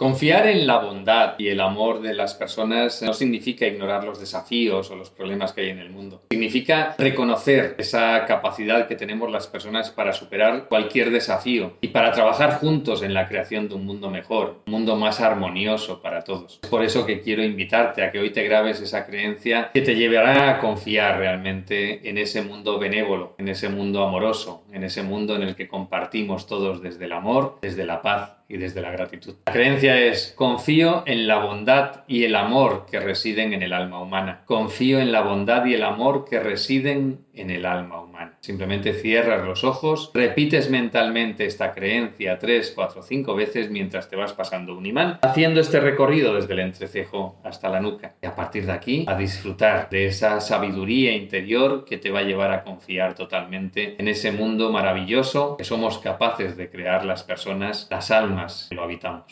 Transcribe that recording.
Confiar en la bondad y el amor de las personas no significa ignorar los desafíos o los problemas que hay en el mundo. Significa reconocer esa capacidad que tenemos las personas para superar cualquier desafío y para trabajar juntos en la creación de un mundo mejor, un mundo más armonioso para todos. Es por eso que quiero invitarte a que hoy te grabes esa creencia que te llevará a confiar realmente en ese mundo benévolo, en ese mundo amoroso, en ese mundo en el que compartimos todos desde el amor, desde la paz y desde la gratitud. La creencia es, confío en la bondad y el amor que residen en el alma humana. Confío en la bondad y el amor que residen en el alma humana. Simplemente cierras los ojos, repites mentalmente esta creencia tres, cuatro, cinco veces mientras te vas pasando un imán, haciendo este recorrido desde el entrecejo hasta la nuca. Y a partir de aquí, a disfrutar de esa sabiduría interior que te va a llevar a confiar totalmente en ese mundo maravilloso que somos capaces de crear las personas, las almas que lo habitamos.